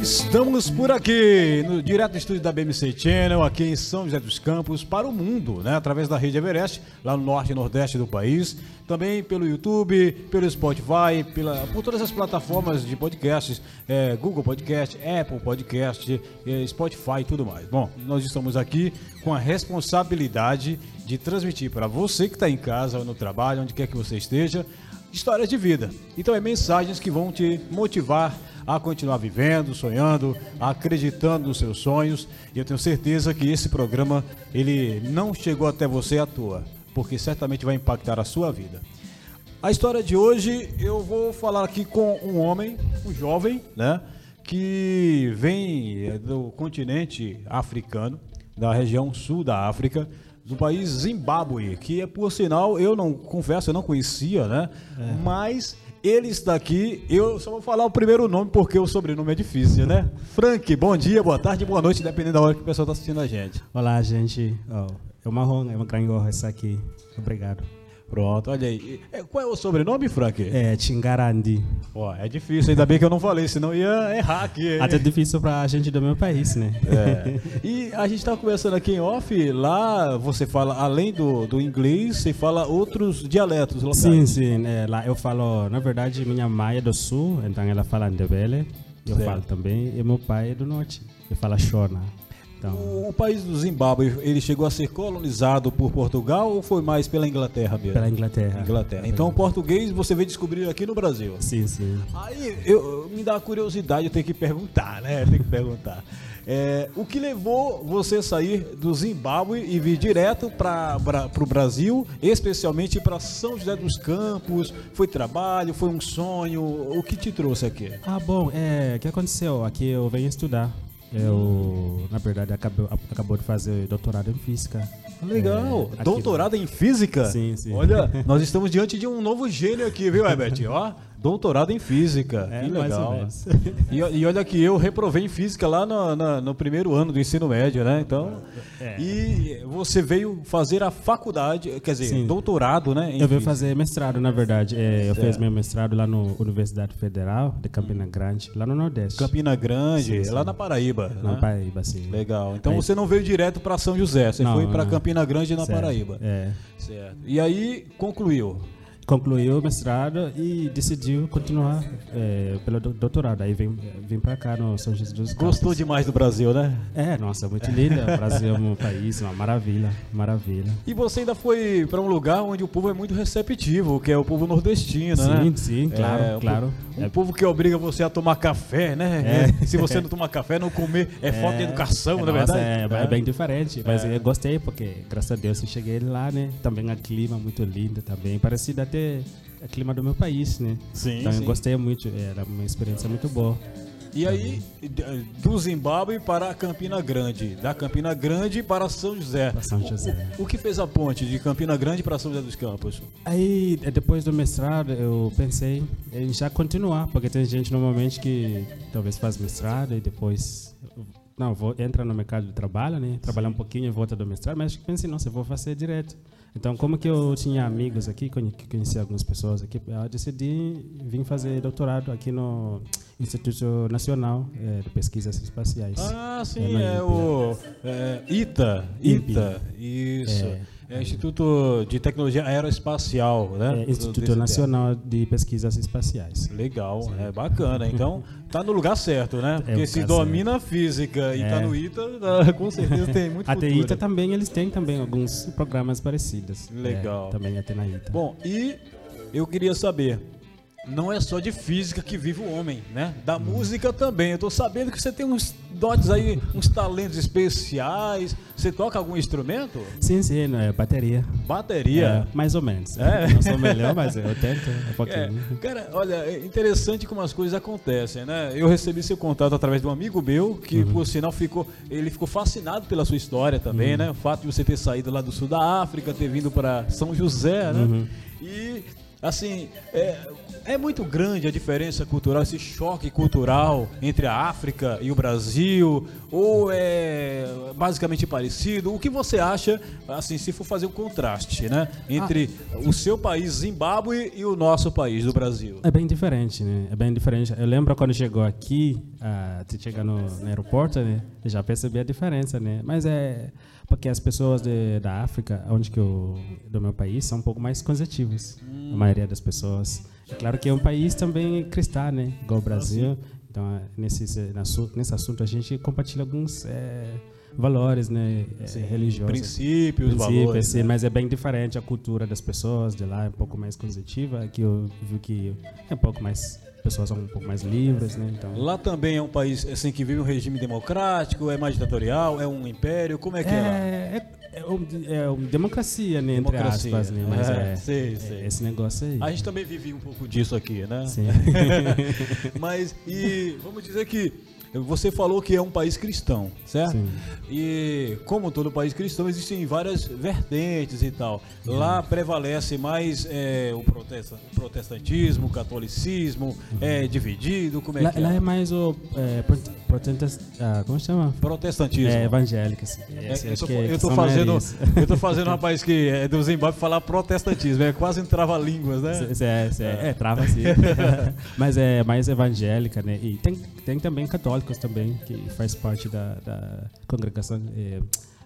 Estamos por aqui, no direto do estúdio da BMC Channel, aqui em São José dos Campos, para o mundo, né? Através da rede Everest, lá no norte e nordeste do país. Também pelo YouTube, pelo Spotify, pela, por todas as plataformas de podcasts, é, Google Podcast, Apple Podcast, é, Spotify e tudo mais. Bom, nós estamos aqui com a responsabilidade de transmitir para você que está em casa ou no trabalho, onde quer que você esteja, histórias de vida. Então é mensagens que vão te motivar a continuar vivendo, sonhando, acreditando nos seus sonhos. E eu tenho certeza que esse programa ele não chegou até você à toa, porque certamente vai impactar a sua vida. A história de hoje eu vou falar aqui com um homem, um jovem, né, que vem do continente africano, da região sul da África, do país Zimbábue, que é por sinal, eu não confesso, eu não conhecia, né? Mas ele está aqui, eu só vou falar o primeiro nome porque o sobrenome é difícil, né? Frank, bom dia, boa tarde, boa noite, dependendo da hora que o pessoal está assistindo a gente. Olá, gente. Oh, é uma honra, é uma grande honra estar aqui. Obrigado. Pronto, olha aí. É, Qual é o sobrenome, Frank? É Tingarandi. Ó, é difícil, ainda bem que eu não falei, senão ia errar aqui. hein? Até difícil pra gente do meu país, né? É. E a gente estava conversando aqui em off, lá você fala, além do, do inglês, você fala outros dialetos locais. Sim, sim. é, lá eu falo, na verdade, minha mãe é do sul, então ela fala Ndebele. Eu Certo. falo também. E meu pai é do norte. Ele fala Shona. Então, O, o país do Zimbábue, ele chegou a ser colonizado por Portugal ou foi mais pela Inglaterra mesmo? pela Inglaterra. Inglaterra. Então o português você veio descobrir aqui no Brasil. Sim, sim. Aí eu, me dá a curiosidade, eu tenho que perguntar, né? Tem que perguntar. É, o que levou você a sair do Zimbábue e vir direto para o Brasil, especialmente para São José dos Campos? Foi trabalho, foi um sonho? O que te trouxe aqui? Ah, bom, é, o que aconteceu? Aqui eu venho estudar. Eu, na verdade, acabou, acabou de fazer doutorado em física. Legal. É, Doutorado em física? Sim, sim. Olha, nós estamos diante de um novo gênio aqui, viu, Herbert? Ó, doutorado em física. É, que legal. E, e olha que eu reprovei em física lá no, na- no primeiro ano do ensino médio, né? Então, É. e você veio fazer a faculdade, quer dizer, Sim. doutorado, né? Eu física. fazer mestrado, na verdade. É, eu fiz meu mestrado lá no Universidade Federal de Campina Grande, lá no Nordeste. Campina Grande, Sim, sim. lá na Paraíba. Na né? Paraíba, sim. Legal. Então Aí- você não veio direto para São José, você Não, foi para. Campina Grande na Certo. Paraíba. É. Certo. E aí concluiu. Concluiu o mestrado e decidiu continuar é, pelo do- doutorado. Aí vim, vim pra cá no São Jesus dos Campos. Gostou demais do Brasil, né? É, nossa, muito linda. O Brasil é um país, uma maravilha, maravilha. E você ainda foi para um lugar onde o povo é muito receptivo, que é o povo nordestino, né? Sim, sim, claro, É, claro. É. povo que obriga você a tomar café, né? É. E Se você não tomar café, não comer, é, falta de educação, é, não é nossa, verdade? É, é bem diferente, mas É. eu gostei porque, graças a Deus, eu cheguei lá, né? Também o clima muito lindo também, parecido até o clima do meu país, né? Sim, Então sim. eu gostei muito, era uma experiência muito boa. E aí, do Zimbábue para Campina Grande, da Campina Grande para São José. Para São José. O, o que fez a ponte de Campina Grande para São José dos Campos? Aí, eh, depois do mestrado, eu pensei em já continuar, porque tem gente normalmente que talvez faz mestrado e depois não vou entra no mercado de trabalho, né? Trabalhar um pouquinho e volta do mestrado, mas pensei, nossa, eu vou fazer direto. Então, como que eu tinha amigos aqui, conheci algumas pessoas aqui, eu decidi vir fazer doutorado aqui no Instituto Nacional eh, de Pesquisas Espaciais. Ah, sim, é, INPE. o é, ITA. INPE. ITA, isso. É. É. Instituto de Tecnologia Aeroespacial, né? É, Instituto Nacional de Pesquisas Espaciais. Legal, é bacana. Então, tá no lugar certo, né? Porque o se domina a física e tá É. no ITA, tá- com certeza tem muito Até futuro. ITA também eles têm também alguns programas parecidos. Legal. É, também até na ITA. Bom, e eu queria saber, não é só de física que vive o homem, né? Da música também. Eu tô sabendo que você tem uns dotes aí, uns talentos especiais. Você toca algum instrumento? Sim, sim, é bateria. Bateria? É, mais ou menos. É? Não sou melhor, mas eu tento um É, pouquinho. cara, olha, é interessante como as coisas acontecem, né? Eu recebi seu contato através de um amigo meu, que Uhum. por sinal ficou, ele ficou fascinado pela sua história também, Uhum. né? O fato de você ter saído lá do sul da África, ter vindo para São José, né? Uhum. E assim, é, é muito grande a diferença cultural, esse choque cultural entre a África e o Brasil, ou é basicamente parecido? O que você acha, assim, se for fazer um contraste, né, entre ah. o seu país, Zimbábue, e o nosso país, o Brasil? É bem diferente, né? É bem diferente. Eu lembro quando chegou aqui, uh, te chegar no, no aeroporto, né? Eu já percebi a diferença, né? Mas é porque as pessoas de, da África, onde que eu, do meu país, são um pouco mais conservativas. Hum. Maioria das pessoas. É claro que é um país também cristão, né? Igual o Brasil. Ah, então, nesse, nesse assunto, a gente compartilha alguns é, valores né, é, sim, religiosos. Princípios, princípios valores. Sim, né? Mas é bem diferente a cultura das pessoas de lá, é um pouco mais conservativa. Aqui eu vi que é um pouco mais pessoas são um pouco mais livres, né? Então... Lá também é um país assim que vive um regime democrático, é mais ditatorial, é um império, como é que é, é lá? É, é, é uma democracia, né, democracia. entre aspas, né? Mas é, é, sei, sei. esse negócio aí. A gente também vive um pouco disso aqui, né? Sim. Mas e vamos dizer que você falou que é um país cristão, certo? Sim. E como todo país cristão, existem várias vertentes e tal. Lá prevalece mais é, o protestantismo, o catolicismo, uhum. é dividido, como é lá, que é? Lá é mais o é, ah, como chama? Protestantismo. É evangélico. Assim. É, eu, tô, eu, tô fazendo, eu tô fazendo um rapaz que é do Zimbábue falar protestantismo, é quase um trava-línguas, né? É, é, é, trava sim. Mas é mais evangélica, né? E tem, tem também católico católicos também, que faz parte da, da congregação, é,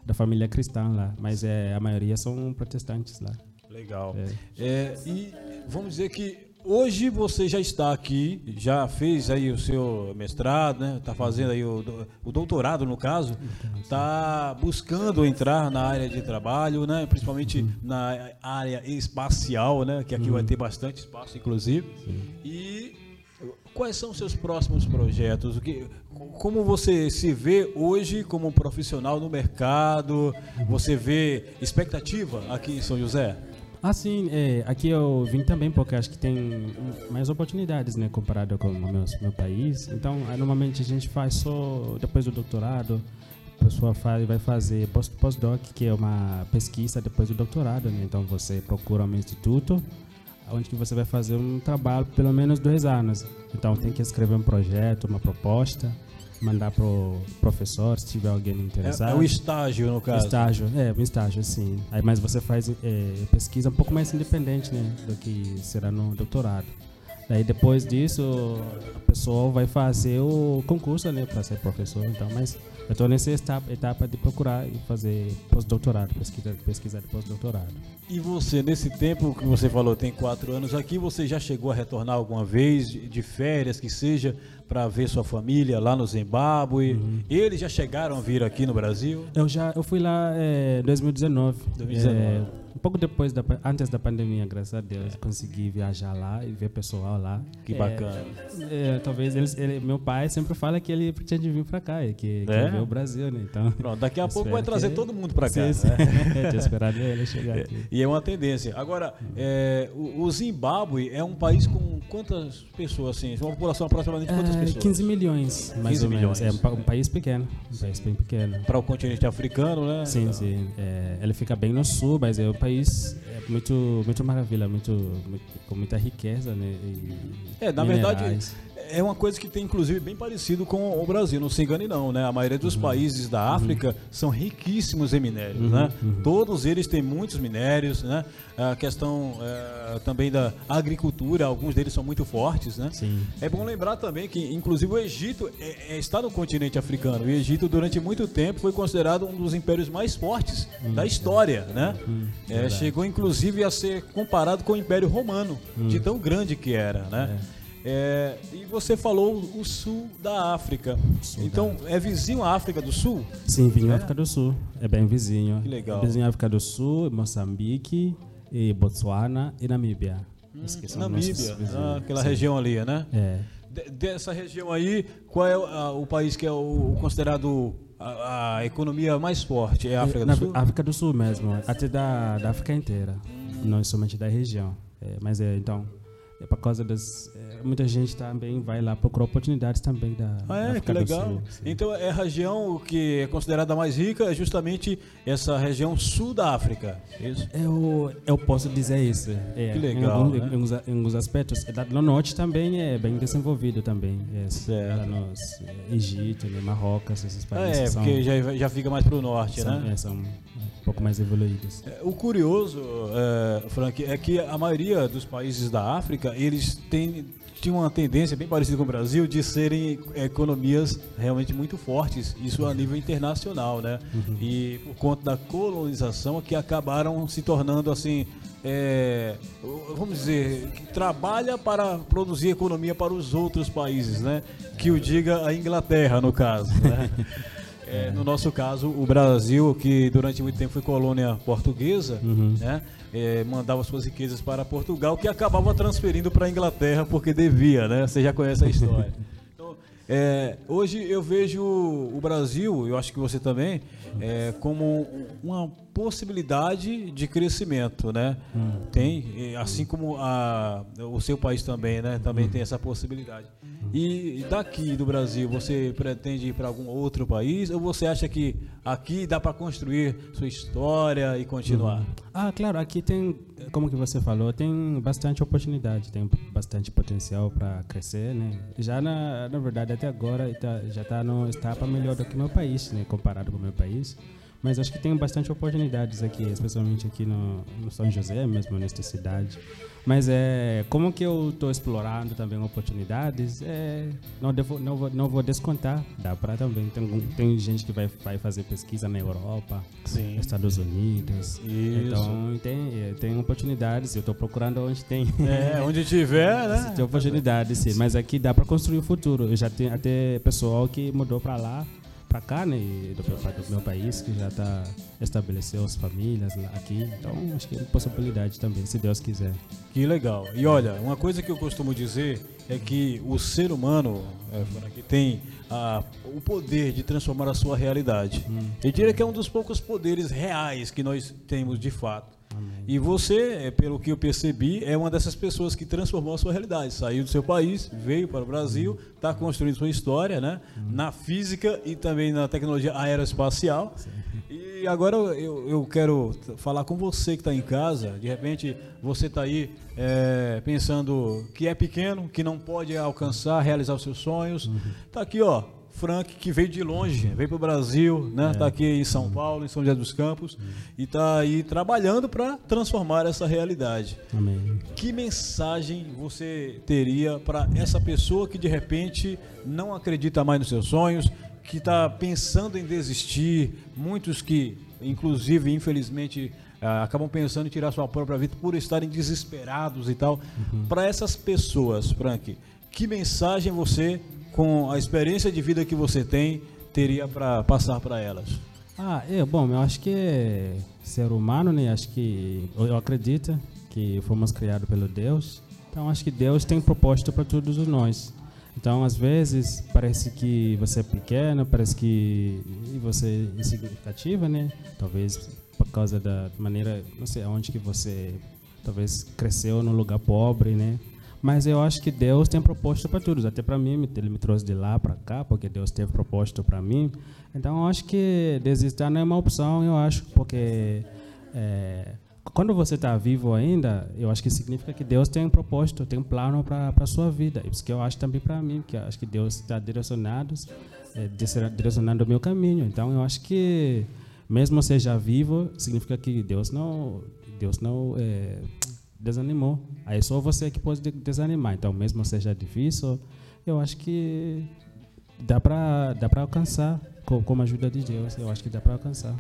da família cristã lá, mas é, a maioria são protestantes lá. Legal. É. é. e vamos dizer que hoje você já está aqui, já fez aí o seu mestrado, né? Está fazendo aí o, o, doutorado no caso, está buscando entrar na área de trabalho, né? Principalmente uhum. na área espacial, né? Que aqui uhum. vai ter bastante espaço, inclusive. Sim. E Quais são os seus próximos projetos? O que, como você se vê hoje como um profissional no mercado? Você vê expectativa aqui em São José? Ah, sim. É, aqui eu vim também porque acho que tem mais oportunidades, né, comparado com o meu, meu país. Então, normalmente a gente faz só depois do doutorado. A pessoa faz, vai fazer postdoc, que é uma pesquisa depois do doutorado. Né? Então, você procura um instituto onde que você vai fazer um trabalho pelo menos dois anos. Então tem que escrever um projeto, uma proposta, mandar para o professor se tiver alguém interessado. É, é o estágio no caso. Estágio, é um estágio sim. Aí mas você faz é, pesquisa um pouco mais independente, né, do que será no doutorado. Daí depois disso a pessoa vai fazer o concurso, né, para ser professor. Então, mas eu estou nessa etapa, etapa de procurar e fazer pós-doutorado, pesquisa, pesquisa de pós-doutorado. E você, nesse tempo que você falou, tem quatro anos aqui, você já chegou a retornar alguma vez de férias, que seja, para ver sua família lá no Zimbábue? Uhum. Eles já chegaram a vir aqui no Brasil? Eu já, eu fui lá em é, 2019. 2019. É, um pouco depois, da, antes da pandemia, graças a Deus, consegui viajar lá e ver pessoal lá. Que é, bacana. É, talvez eles, ele, meu pai sempre fala que ele pretende vir para cá, que, que é? ver o Brasil, né? Então, Pronto, daqui a pouco vai trazer que... todo mundo para cá. Sim, sim. Né? Tinha esperado ele chegar aqui. E é uma tendência. Agora, é, o, o, Zimbábue é um país com quantas pessoas, assim? Uma população aproximadamente de quantas é, pessoas? 15 milhões, mais 15 ou menos. Milhões. É um, um, país pequeno, um país bem pequeno. Para o continente africano, né? Sim, sim. É, ele fica bem no sul, mas é um país é muito, muito maravilha, muito, muito com muita riqueza, né? E é, na minerais. verdade, é uma coisa que tem, inclusive, bem parecido com o Brasil, não se engane não, né? A maioria dos uhum. países da África uhum. são riquíssimos em minérios, uhum. né? Uhum. Todos eles têm muitos minérios, né? A questão é, também da agricultura, alguns deles são muito fortes, né? Sim. É bom lembrar também que, inclusive, o Egito é, é, está no continente africano. O Egito, durante muito tempo, foi considerado um dos impérios mais fortes da uhum. história, né? Uhum. É, chegou, inclusive, a ser comparado com o Império Romano, de tão grande que era, né? É. E você falou o sul da África. Sul então, da... é vizinho à África do Sul? Sim, vizinho à é? África do Sul. É bem vizinho. Que legal. É vizinho à África do Sul, Moçambique, e Botswana e Namíbia. Hum, Namíbia, ah, aquela Sim. região ali, né? É. De, dessa região aí, qual é o, o país que é o, o considerado a, a, economia mais forte? É a África do Na, Sul? África do Sul mesmo, até da, da África inteira, não somente da região. É, mas é, então, é por causa das é, muita gente também vai lá procurar oportunidades também da, ah, é, da que legal. então é a região que é considerada mais rica é justamente essa região sul da África. Isso. Eu, eu posso dizer isso. É, que legal. Em, né? em, em, em alguns aspectos. No norte também é bem desenvolvido também. É, certo. Lá no Egito, né, Marrocos, esses países. É, são, porque já, já fica mais para o norte, são, né? É, são um pouco mais evoluídos. O curioso, é, Frank, é que a maioria dos países da África, eles têm tinha uma tendência bem parecida com o Brasil de serem economias realmente muito fortes, isso a nível internacional, né? Uhum. E por conta da colonização que acabaram se tornando assim, é, vamos dizer, que trabalha para produzir economia para os outros países, né? Que o diga a Inglaterra no caso, né? É, no nosso caso, o Brasil, que durante muito tempo foi colônia portuguesa, Uhum. né, é, mandava suas riquezas para Portugal, que acabava transferindo para a Inglaterra porque devia, né? Você já conhece a história. Então, é, hoje eu vejo o Brasil, eu acho que você também, é, como uma possibilidade de crescimento, né? Tem, e assim como a, o seu país também, né? Também tem essa possibilidade. E daqui do Brasil, você pretende ir para algum outro país ou você acha que aqui dá para construir sua história e continuar? Ah, claro, aqui tem, como que você falou, tem bastante oportunidade, tem bastante potencial para crescer, né? Já na, na verdade até agora tá, já está no etapa melhor do que meu país, né? Comparado com o meu país. Mas acho que tem bastante oportunidades aqui, especialmente aqui no, no São José, mesmo nesta cidade. Mas é como que eu estou explorando também oportunidades, é, não, devo, não, vou, não vou descontar. Dá para também. Tem, tem gente que vai, vai fazer pesquisa na Europa, Sim. Estados Unidos. Isso. Então tem, é, tem oportunidades. Eu estou procurando onde tem. É, onde tiver, né? tem oportunidades, sim. Mas aqui dá para construir o futuro. Eu já tenho até pessoal que mudou para lá para cá, né, do meu, do meu país, que já está estabeleceu as famílias lá aqui. Então, acho que é uma possibilidade também, se Deus quiser. Que legal. E olha, uma coisa que eu costumo dizer é que o ser humano é, que tem a, o poder de transformar a sua realidade. Eu diria que é um dos poucos poderes reais que nós temos de fato. E você, é, pelo que eu percebi, é uma dessas pessoas que transformou a sua realidade. Saiu do seu país, veio para o Brasil, está construindo sua história, né? Na física e também na tecnologia aeroespacial. E agora eu, eu quero falar com você que está em casa. De repente você está aí é, pensando que é pequeno, que não pode alcançar, realizar os seus sonhos. Tá aqui, ó. Frank, que veio de longe, veio para o Brasil, né? Tá aqui em São Paulo, em São José dos Campos, e tá aí trabalhando para transformar essa realidade. Amém. Que mensagem você teria para essa pessoa que de repente não acredita mais nos seus sonhos, que está pensando em desistir, muitos que, inclusive, infelizmente, ah, acabam pensando em tirar sua própria vida por estarem desesperados e tal. Para essas pessoas, Frank, que mensagem você, com a experiência de vida que você tem, teria para passar para elas? Ah, é, bom, eu acho que ser humano, né? Acho que eu acredito que fomos criados pelo Deus. Então acho que Deus tem propósito para todos nós. Então às vezes parece que você é pequeno, parece que você é insignificativa, né? Talvez por causa da maneira, não sei, onde que você talvez cresceu num lugar pobre, né? Mas eu acho que Deus tem propósito para todos, até para mim, ele me trouxe de lá para cá, porque Deus teve propósito para mim. Então eu acho que desistir não é uma opção, eu acho, porque é, quando você está vivo ainda, eu acho que significa que Deus tem um propósito, tem um plano para a sua vida. Isso que eu acho também para mim, que acho que Deus está direcionado, é, direcionando o meu caminho. Então eu acho que mesmo seja vivo, significa que Deus não, Deus não é, desanimou. Aí só você que pode de- desanimar. Então mesmo seja difícil, eu acho que dá para dá para alcançar com, com a ajuda de Deus. Eu acho que dá para alcançar.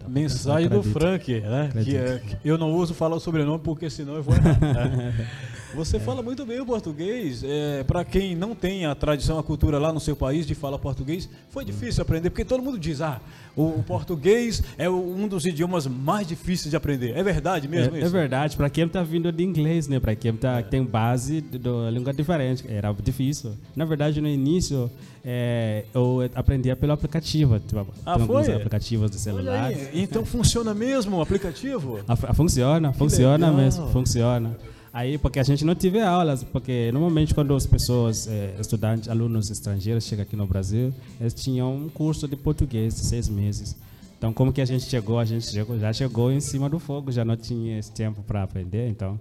Dá Mensagem alcançar, do. Frank, né? Que, é- que eu não uso falar o sobrenome porque senão eu vou errar. né? Você fala muito bem o português. É, para quem não tem a tradição, a cultura lá no seu país de falar português, foi difícil aprender, porque todo mundo diz, ah, o, português é um dos idiomas mais difíceis de aprender. É verdade mesmo É, isso? é verdade, para quem está vindo de inglês, né? Para quem tá, tem base de- da língua diferente, era difícil. Na verdade, no início, é, eu aprendia pelo aplicativo. Tipo, Ah, tem alguns foi? aplicativos de celular. então funciona mesmo o aplicativo? Fu- Funciona, funciona legal. mesmo, funciona. Aí, porque a gente não tive aulas, porque normalmente quando as pessoas, eh, estudantes, alunos estrangeiros chegam aqui no Brasil, eles tinham um curso de português de seis meses. Então, como que a gente chegou? A gente chegou, já chegou em cima do fogo, já não tinha esse tempo para aprender, então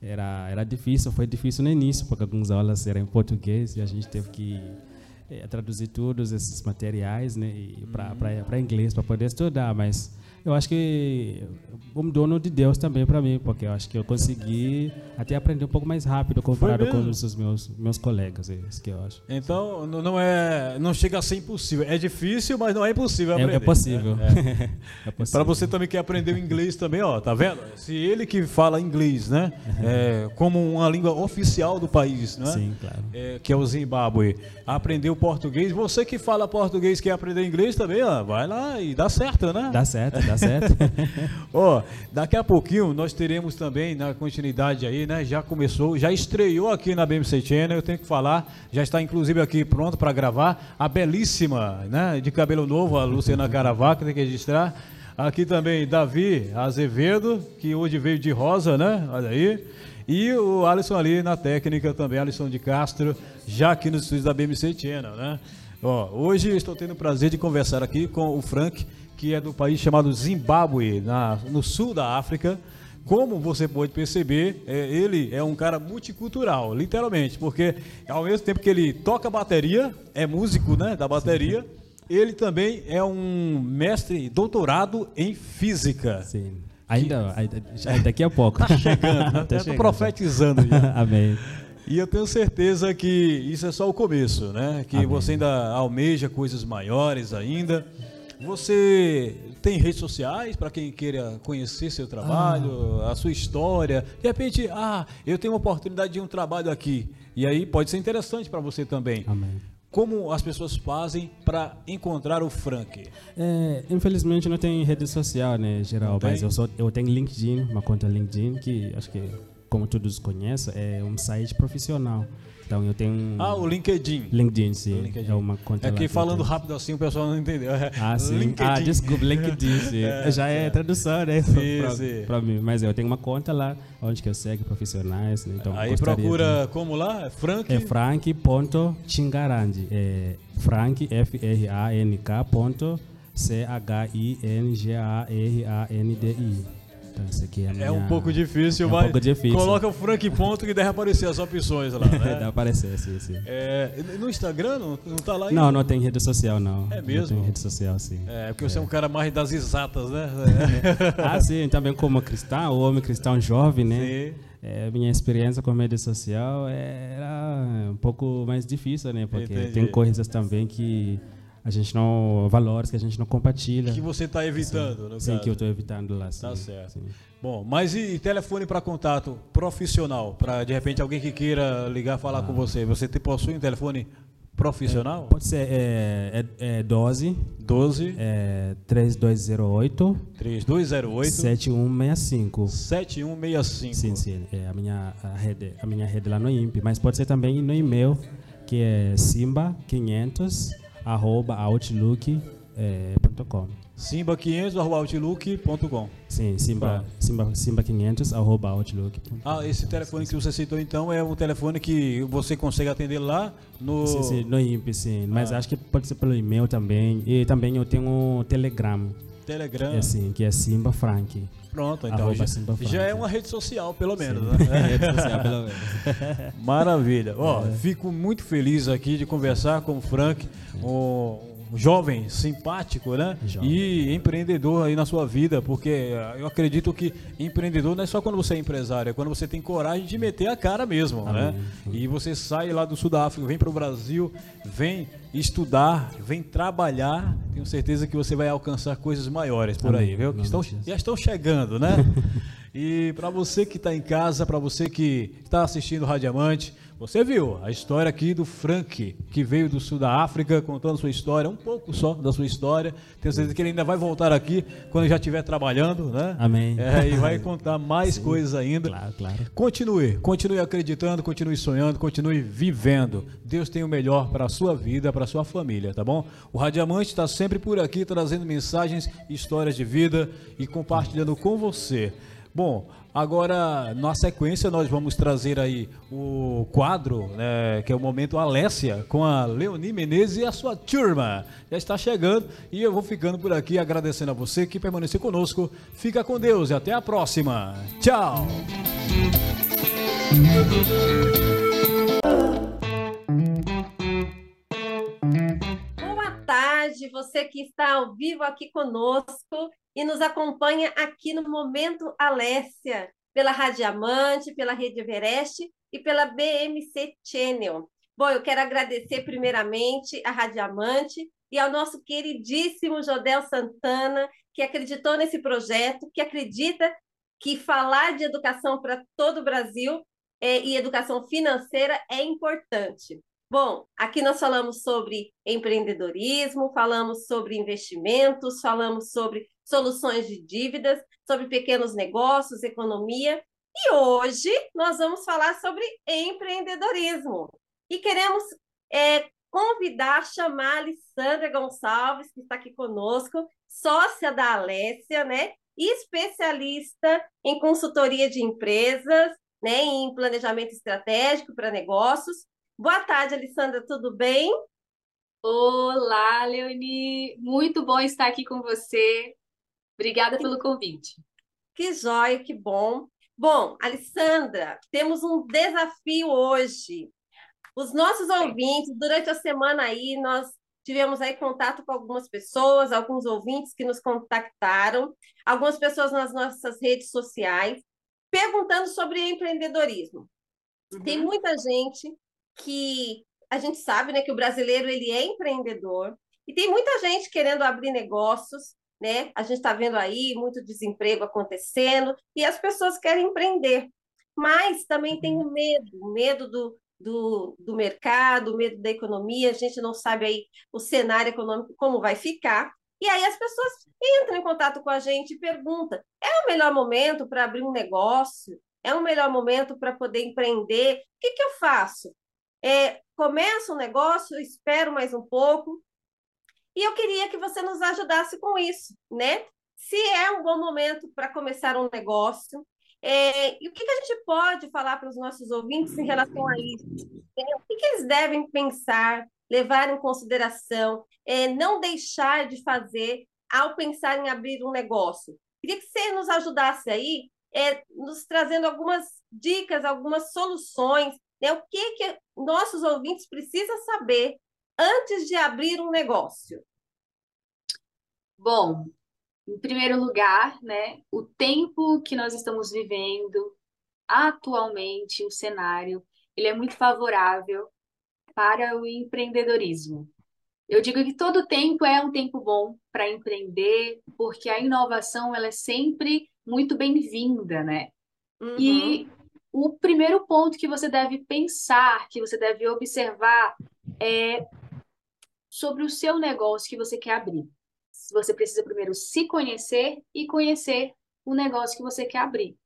era, era difícil, foi difícil no início, porque algumas aulas eram em português e a gente teve que eh, traduzir todos esses materiais né, para inglês, para poder estudar, mas eu acho que um dono de Deus também para mim, porque eu acho que eu consegui até aprender um pouco mais rápido comparado com os meus meus colegas, é isso que eu acho. Então não é, não chega a ser impossível. É difícil, mas não é impossível aprender. É, é possível. É, é. é para você também que aprender o inglês também, ó, tá vendo? Se ele que fala inglês, né, é, como uma língua oficial do país, né? Sim, claro. É, que é o Zimbábue, aprender o português. Você que fala português quer aprender inglês também, ó, vai lá e dá certo, né? Dá certo, dá certo. Ó, daqui a pouquinho nós teremos também na continuidade aí, né? Já começou, já estreou aqui na BMC Channel, eu tenho que falar, já está inclusive aqui pronto para gravar a belíssima, né, de cabelo novo, a Luciana Caravaca, tem que registrar. Aqui também Davi Azevedo, que hoje veio de rosa, né? Olha aí. E o Alisson ali na técnica também, Alisson de Castro, já aqui nos estúdios da BMC Channel, né? Ó, hoje estou tendo o prazer de conversar aqui com o Frank, que é do país chamado Zimbábue, na, no sul da África. Como você pode perceber, é, ele é um cara multicultural, literalmente, porque ao mesmo tempo que ele toca bateria, é músico né, da bateria, Sim. ele também é um mestre doutorado em física. Sim. Ainda, que... daqui a pouco. Está chegando, tá até profetizando já. Amém. E eu tenho certeza que isso é só o começo, né? Que Amém. você ainda almeja coisas maiores ainda. Você tem redes sociais para quem queira conhecer seu trabalho, ah. a sua história. De repente, ah, eu tenho uma oportunidade de um trabalho aqui. E aí pode ser interessante para você também. Amém. Como as pessoas fazem para encontrar o Frank? É, infelizmente não tem rede social, né, geral, mas eu, só, eu tenho LinkedIn, uma conta LinkedIn que acho que como todos conhecem, é um site profissional. Então eu tenho um... Ah, o LinkedIn. LinkedIn, sim. LinkedIn. É uma conta É que falando rápido assim o pessoal não entendeu. Ah, sim. LinkedIn. Ah, desculpa, LinkedIn, sim. É, Já é, é tradução, né? Sim, pra, sim. Pra mim. Mas eu tenho uma conta lá, onde que eu segue profissionais. Né? Então, Aí procura de... como lá? Frank? É frank.chingarandi. É frank, F-R-A-N-K ponto C-H-I-N-G-A-R-A-N-D-I. Isso aqui é, minha... é um pouco difícil, é um mas pouco difícil. coloca o Frank ponto que deve aparecer as opções lá, né? deve aparecer, sim, sim. É, no Instagram não, não tá lá ainda? Não, não tem rede social, não. É mesmo? Não tem rede social, sim. É, porque você é um cara mais das exatas, né? ah, sim, também como cristão, o homem cristão jovem, né? Sim. É, minha experiência com rede social era um pouco mais difícil, né? Porque Entendi. tem coisas também que a gente não valores que a gente não compartilha. Que você está evitando, sim, sim que eu estou evitando lá. Sim, tá certo. Sim. Bom, mas e, e telefone para contato profissional para de repente alguém que queira ligar falar ah. com você, você te possui um telefone profissional? É, pode ser é, é, é 12 12 é 3208 3208 7165 7165. Sim, sim, é a minha a rede, a minha rede lá no INPE, mas pode ser também no e-mail que é simba 500 arroba outlook.com. É, Simba500 arroba outlook.com. Sim, Simba, Simba, Simba 500 arroba outlook. Ah, esse telefone que você citou então é um telefone que você consegue atender lá no. Sim, sim no IMP, sim. Mas ah. acho que pode ser pelo e-mail também. E também eu tenho um Telegram. Telegram. É, sim, que é Simba Frank. Pronto, então já, já, é uma rede social, pelo menos. Né? É, rede social, pelo menos. Maravilha. Ó, é. Fico muito feliz aqui de conversar com o Frank, um, jovem, simpático, né? Jovem. E empreendedor aí na sua vida, porque eh, eu acredito que empreendedor não é só quando você é empresário, é quando você tem coragem de meter a cara mesmo, Amém. né? E você sai lá do Sul da África, vem para o Brasil, vem estudar, vem trabalhar, tenho certeza que você vai alcançar coisas maiores por Amém. aí, viu? Que estão, já estão chegando, né? e para você que está em casa, para você que está assistindo o Radiamante, você viu a história aqui do Frank, que veio do sul da África, contando sua história, um pouco só da sua história. Tenho certeza que ele ainda vai voltar aqui quando já estiver trabalhando, né? Amém. É, e vai contar mais Sim, coisas ainda. Claro, claro. Continue, continue acreditando, continue sonhando, continue vivendo. Deus tem o melhor para a sua vida, para a sua família, tá bom? O Radiamante está sempre por aqui trazendo mensagens, histórias de vida e compartilhando com você Bom, agora na sequência nós vamos trazer aí o quadro, né, que é o Momento Alessia, com a Leonie Menezes e a sua turma. Já está chegando e eu vou ficando por aqui agradecendo a você que permaneceu conosco. Fica com Deus e até a próxima. Tchau! Boa tarde, você que está ao vivo aqui conosco e nos acompanha aqui no Momento Alessia, pela Rádio Amante, pela Rede Everest e pela BMC Channel. Bom, eu quero agradecer primeiramente à Rádio Amante e ao nosso queridíssimo Jodel Santana, que acreditou nesse projeto, que acredita que falar de educação para todo o Brasil é, e educação financeira é importante. Bom, aqui nós falamos sobre empreendedorismo, falamos sobre investimentos, falamos sobre soluções de dívidas, sobre pequenos negócios, economia. E hoje nós vamos falar sobre empreendedorismo. E queremos é, convidar, chamar a Alessandra Gonçalves, que está aqui conosco, sócia da Alessia, né? especialista em consultoria de empresas, né, em planejamento estratégico para negócios. Boa tarde, Alessandra, tudo bem? Olá, Leonie, muito bom estar aqui com você. Obrigada pelo convite. Que jóia, que bom. Bom, Alessandra, temos um desafio hoje. Os nossos ouvintes, durante a semana aí, nós tivemos aí contato com algumas pessoas, alguns ouvintes que nos contactaram, algumas pessoas nas nossas redes sociais, perguntando sobre empreendedorismo. Uhum. Tem muita gente que a gente sabe, né, que o brasileiro ele é empreendedor e tem muita gente querendo abrir negócios, né? A gente está vendo aí muito desemprego acontecendo e as pessoas querem empreender, mas também tem o medo, medo do, do, do mercado, medo da economia, a gente não sabe aí o cenário econômico como vai ficar. E aí as pessoas entram em contato com a gente e perguntam: é o melhor momento para abrir um negócio? É o melhor momento para poder empreender? O que, que eu faço? É, começo um negócio, espero mais um pouco. E eu queria que você nos ajudasse com isso, né? Se é um bom momento para começar um negócio, é, e o que, que, a gente pode falar para os nossos ouvintes em relação a isso? É, o que, que, eles devem pensar, levar em consideração, é, não deixar de fazer ao pensar em abrir um negócio? Queria que você nos ajudasse aí, é, nos trazendo algumas dicas, algumas soluções, né? o que, que nossos ouvintes precisam saber antes de abrir um negócio. Bom, em primeiro lugar, né, o tempo que nós estamos vivendo atualmente, o cenário, ele é muito favorável para o empreendedorismo. Eu digo que todo tempo é um tempo bom para empreender, porque a inovação ela é sempre muito bem-vinda, né? Uhum. E o primeiro ponto que você deve pensar, que você deve observar é sobre o seu negócio que você quer abrir você precisa primeiro se conhecer e conhecer o negócio que você quer abrir.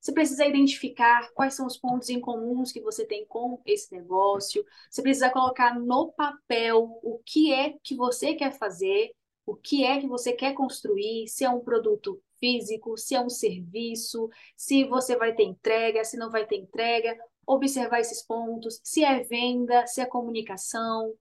Você precisa identificar quais são os pontos em comuns que você tem com esse negócio. Você precisa colocar no papel o que é que você quer fazer, o que é que você quer construir, se é um produto físico, se é um serviço, se você vai ter entrega, se não vai ter entrega. Observar esses pontos, se é venda, se é comunicação.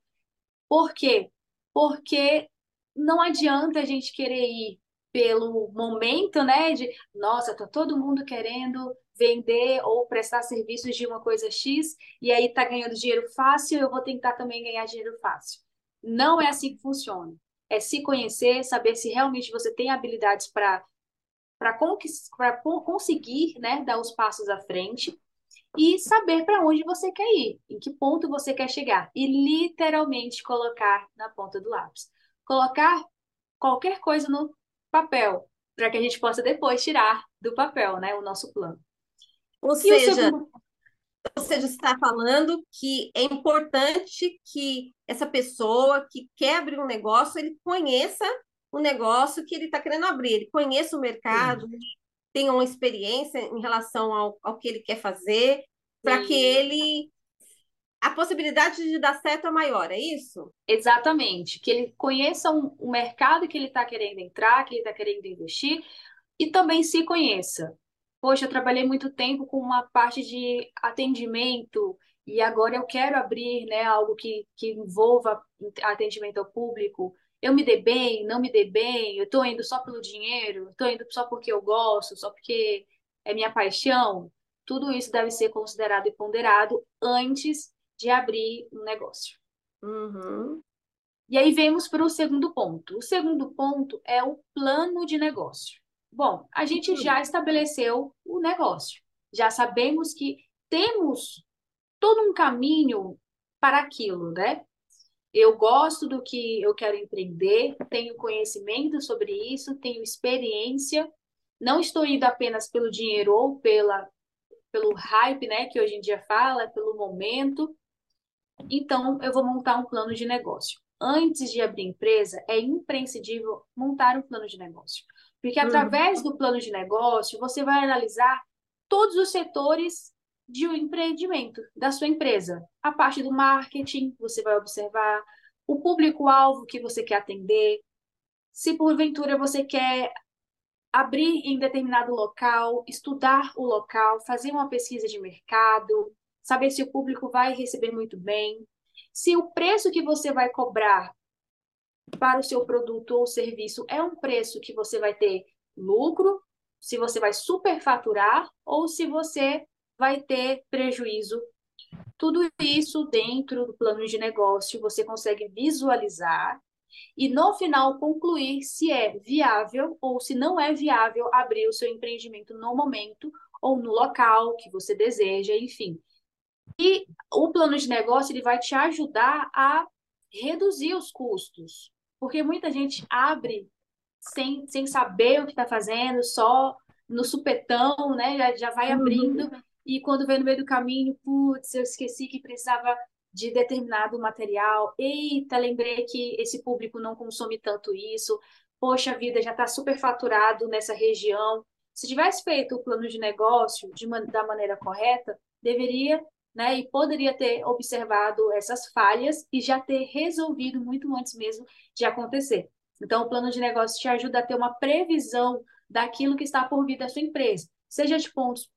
Por quê? Porque não adianta a gente querer ir pelo momento, né, de nossa, tá todo mundo querendo vender ou prestar serviços de uma coisa X e aí tá ganhando dinheiro fácil, eu vou tentar também ganhar dinheiro fácil. Não é assim que funciona. É se conhecer, saber se realmente você tem habilidades para para conseguir, né, dar os passos à frente e saber para onde você quer ir, em que ponto você quer chegar e literalmente colocar na ponta do lápis colocar qualquer coisa no papel, para que a gente possa depois tirar do papel, né, o nosso plano. Ou e seja, segundo... você está falando que é importante que essa pessoa que quer abrir um negócio, ele conheça o negócio que ele está querendo abrir, ele conheça o mercado, Sim. tenha uma experiência em relação ao, ao que ele quer fazer, para que ele a possibilidade de dar certo é maior, é isso? Exatamente. Que ele conheça o um, um mercado que ele está querendo entrar, que ele está querendo investir, e também se conheça. poxa, eu trabalhei muito tempo com uma parte de atendimento e agora eu quero abrir, né, algo que, que envolva atendimento ao público. Eu me dei bem, não me dei bem, eu estou indo só pelo dinheiro, estou indo só porque eu gosto, só porque é minha paixão. Tudo isso deve ser considerado e ponderado antes de abrir um negócio. Uhum. E aí vemos para o segundo ponto. O segundo ponto é o plano de negócio. Bom, a gente já estabeleceu o negócio, já sabemos que temos todo um caminho para aquilo, né? Eu gosto do que eu quero empreender, tenho conhecimento sobre isso, tenho experiência, não estou indo apenas pelo dinheiro ou pela, pelo hype, né, que hoje em dia fala, pelo momento. Então, eu vou montar um plano de negócio. Antes de abrir empresa, é imprescindível montar um plano de negócio. Porque através do plano de negócio, você vai analisar todos os setores de um empreendimento da sua empresa. A parte do marketing, você vai observar o público-alvo que você quer atender. Se porventura você quer abrir em determinado local, estudar o local, fazer uma pesquisa de mercado, saber se o público vai receber muito bem, se o preço que você vai cobrar para o seu produto ou serviço é um preço que você vai ter lucro, se você vai superfaturar ou se você vai ter prejuízo. Tudo isso dentro do plano de negócio você consegue visualizar e no final concluir se é viável ou se não é viável abrir o seu empreendimento no momento ou no local que você deseja, enfim. E o plano de negócio ele vai te ajudar a reduzir os custos, porque muita gente abre sem, sem saber o que está fazendo, só no supetão, né? Já, já vai abrindo, uhum. E quando vem no meio do caminho, putz, eu esqueci que precisava de determinado material. Eita, lembrei que esse público não consome tanto isso. Poxa vida, já está super faturado nessa região. Se tivesse feito o plano de negócio de da maneira correta, deveria né, e poderia ter observado essas falhas e já ter resolvido muito antes mesmo de acontecer. Então, o plano de negócio te ajuda a ter uma previsão daquilo que está por vir da sua empresa, seja de pontos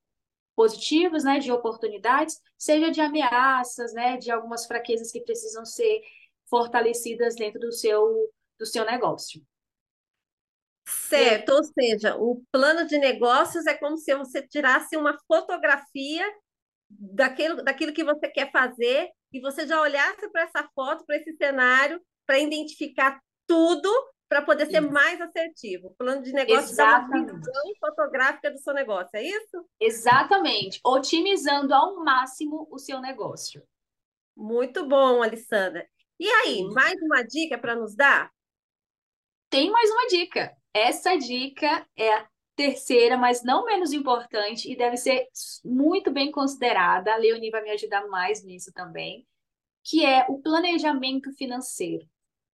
positivos, né, de oportunidades, seja de ameaças, né, de algumas fraquezas que precisam ser fortalecidas dentro do seu do seu negócio. Certo, ou seja, o plano de negócios é como se você tirasse uma fotografia daquilo, daquilo que você quer fazer e você já olhasse para essa foto, para esse cenário, para identificar tudo para poder ser isso. mais assertivo. O plano de negócio é uma visão fotográfica do seu negócio, é isso? Exatamente. Otimizando ao máximo o seu negócio. Muito bom, Alessandra. E aí, mais uma dica para nos dar? Tem mais uma dica. Essa dica é a terceira, mas não menos importante, e deve ser muito bem considerada, a Leonie vai me ajudar mais nisso também, que é o planejamento financeiro.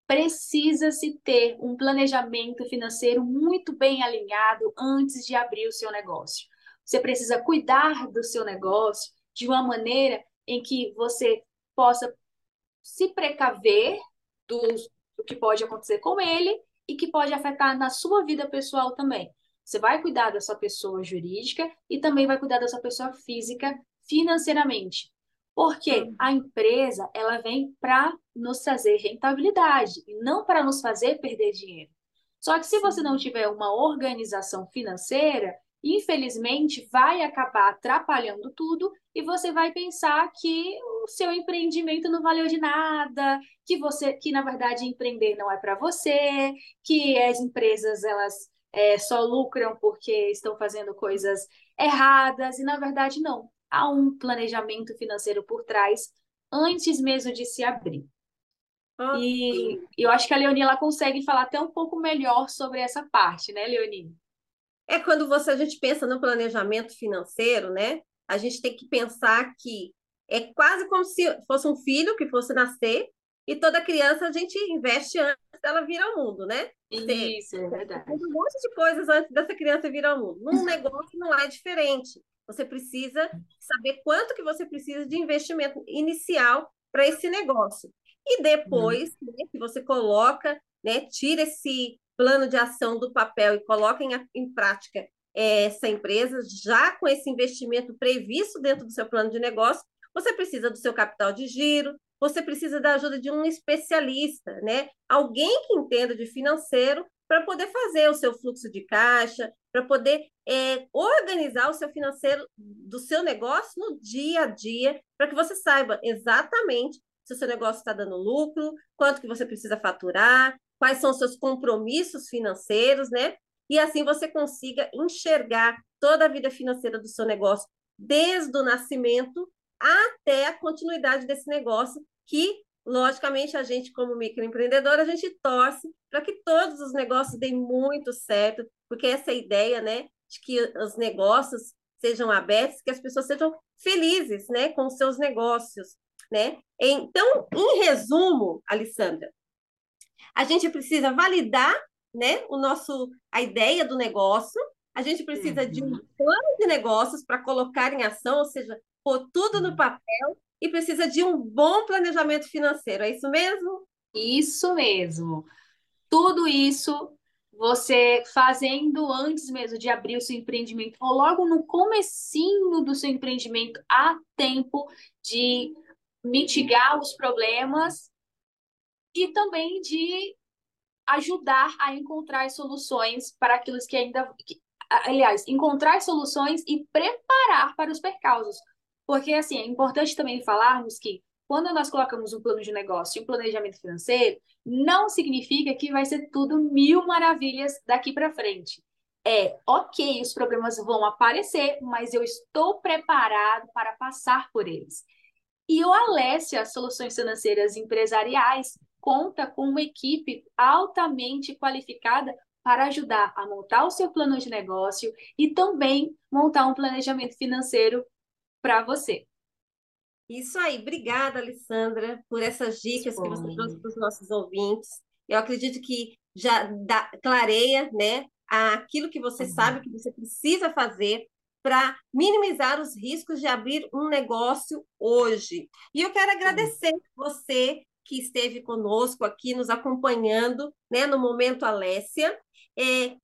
Precisa-se ter um planejamento financeiro muito bem alinhado antes de abrir o seu negócio. Você precisa cuidar do seu negócio de uma maneira em que você possa se precaver do, do que pode acontecer com ele e que pode afetar na sua vida pessoal também. Você vai cuidar da sua pessoa jurídica e também vai cuidar da sua pessoa física financeiramente. Porque uhum. a empresa, ela vem para nos trazer rentabilidade e não para nos fazer perder dinheiro. Só que se você não tiver uma organização financeira, infelizmente vai acabar atrapalhando tudo e você vai pensar que o seu empreendimento não valeu de nada, que você que na verdade empreender não é para você, que as empresas elas é, só lucram porque estão fazendo coisas erradas, e na verdade não. Há um planejamento financeiro por trás antes mesmo de se abrir. Ah, e eu acho que a Leonie ela consegue falar até um pouco melhor sobre essa parte, né, Leonie? É quando você a gente pensa no planejamento financeiro, né? A gente tem que pensar que é quase como se fosse um filho que fosse nascer e toda criança a gente investe antes dela vir ao mundo, né? Isso, é verdade. Um monte de coisas antes dessa criança vir ao mundo. Num negócio não é diferente. Você precisa saber quanto que você precisa de investimento inicial para esse negócio. E depois hum. né, que você coloca, né, tira esse plano de ação do papel e coloca em, em prática essa empresa já com esse investimento previsto dentro do seu plano de negócio, você precisa do seu capital de giro, você precisa da ajuda de um especialista, né? Alguém que entenda de financeiro para poder fazer o seu fluxo de caixa, para poder é, organizar o seu financeiro do seu negócio no dia a dia, para que você saiba exatamente se o seu negócio está dando lucro, quanto que você precisa faturar, quais são os seus compromissos financeiros, né? E assim você consiga enxergar toda a vida financeira do seu negócio, desde o nascimento até a continuidade desse negócio, que, logicamente, a gente, como microempreendedor, a gente torce para que todos os negócios deem muito certo, porque essa é a ideia, né, de que os negócios sejam abertos, que as pessoas sejam felizes, né, com os seus negócios, né? Então, em resumo, Alessandra, a gente precisa validar, né, o nosso a ideia do negócio, a gente precisa uhum. de um uhum. plano de negócios para colocar em ação, ou seja, pôr tudo no papel e precisa de um bom planejamento financeiro. É isso mesmo? Isso mesmo. Tudo isso você fazendo antes mesmo de abrir o seu empreendimento ou logo no comecinho do seu empreendimento há tempo de mitigar os problemas e também de ajudar a encontrar soluções para aquilo que ainda aliás, encontrar soluções e preparar para os percalços. Porque assim, é importante também falarmos que quando nós colocamos um plano de negócio e um planejamento financeiro, não significa que vai ser tudo mil maravilhas daqui para frente. É, ok, os problemas vão aparecer, mas eu estou preparado para passar por eles. E o Alessia Soluções Financeiras Empresariais conta com uma equipe altamente qualificada para ajudar a montar o seu plano de negócio e também montar um planejamento financeiro para você. Isso aí, obrigada, Alessandra, por essas dicas que você trouxe para os nossos ouvintes. Eu acredito que já dá, clareia né, aquilo que você uhum. sabe que você precisa fazer para minimizar os riscos de abrir um negócio hoje. E eu quero agradecer uhum. você que esteve conosco aqui, nos acompanhando né, no Momento Alessia. É,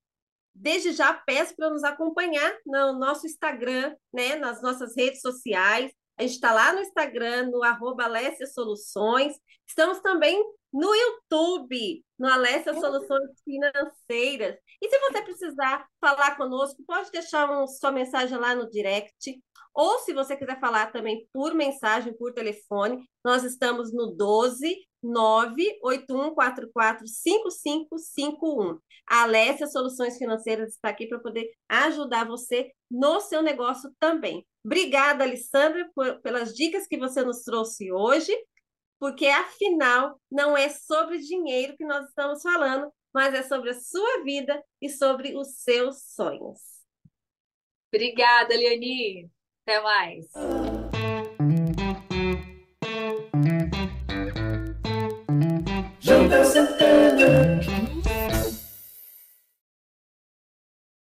desde já peço para nos acompanhar no nosso Instagram, né, nas nossas redes sociais. A gente está lá no Instagram, no arroba Alessia Soluções. Estamos também no YouTube, no Alessia Soluções Financeiras. E se você precisar falar conosco, pode deixar um, sua mensagem lá no direct. Ou se você quiser falar também por mensagem, por telefone, nós estamos no 12 981445551. A Alessia Soluções Financeiras está aqui para poder ajudar você no seu negócio também. Obrigada, Alessandra, por, pelas dicas que você nos trouxe hoje, porque afinal não é sobre dinheiro que nós estamos falando, mas é sobre a sua vida e sobre os seus sonhos. Obrigada, Leoni. Até mais. Santana.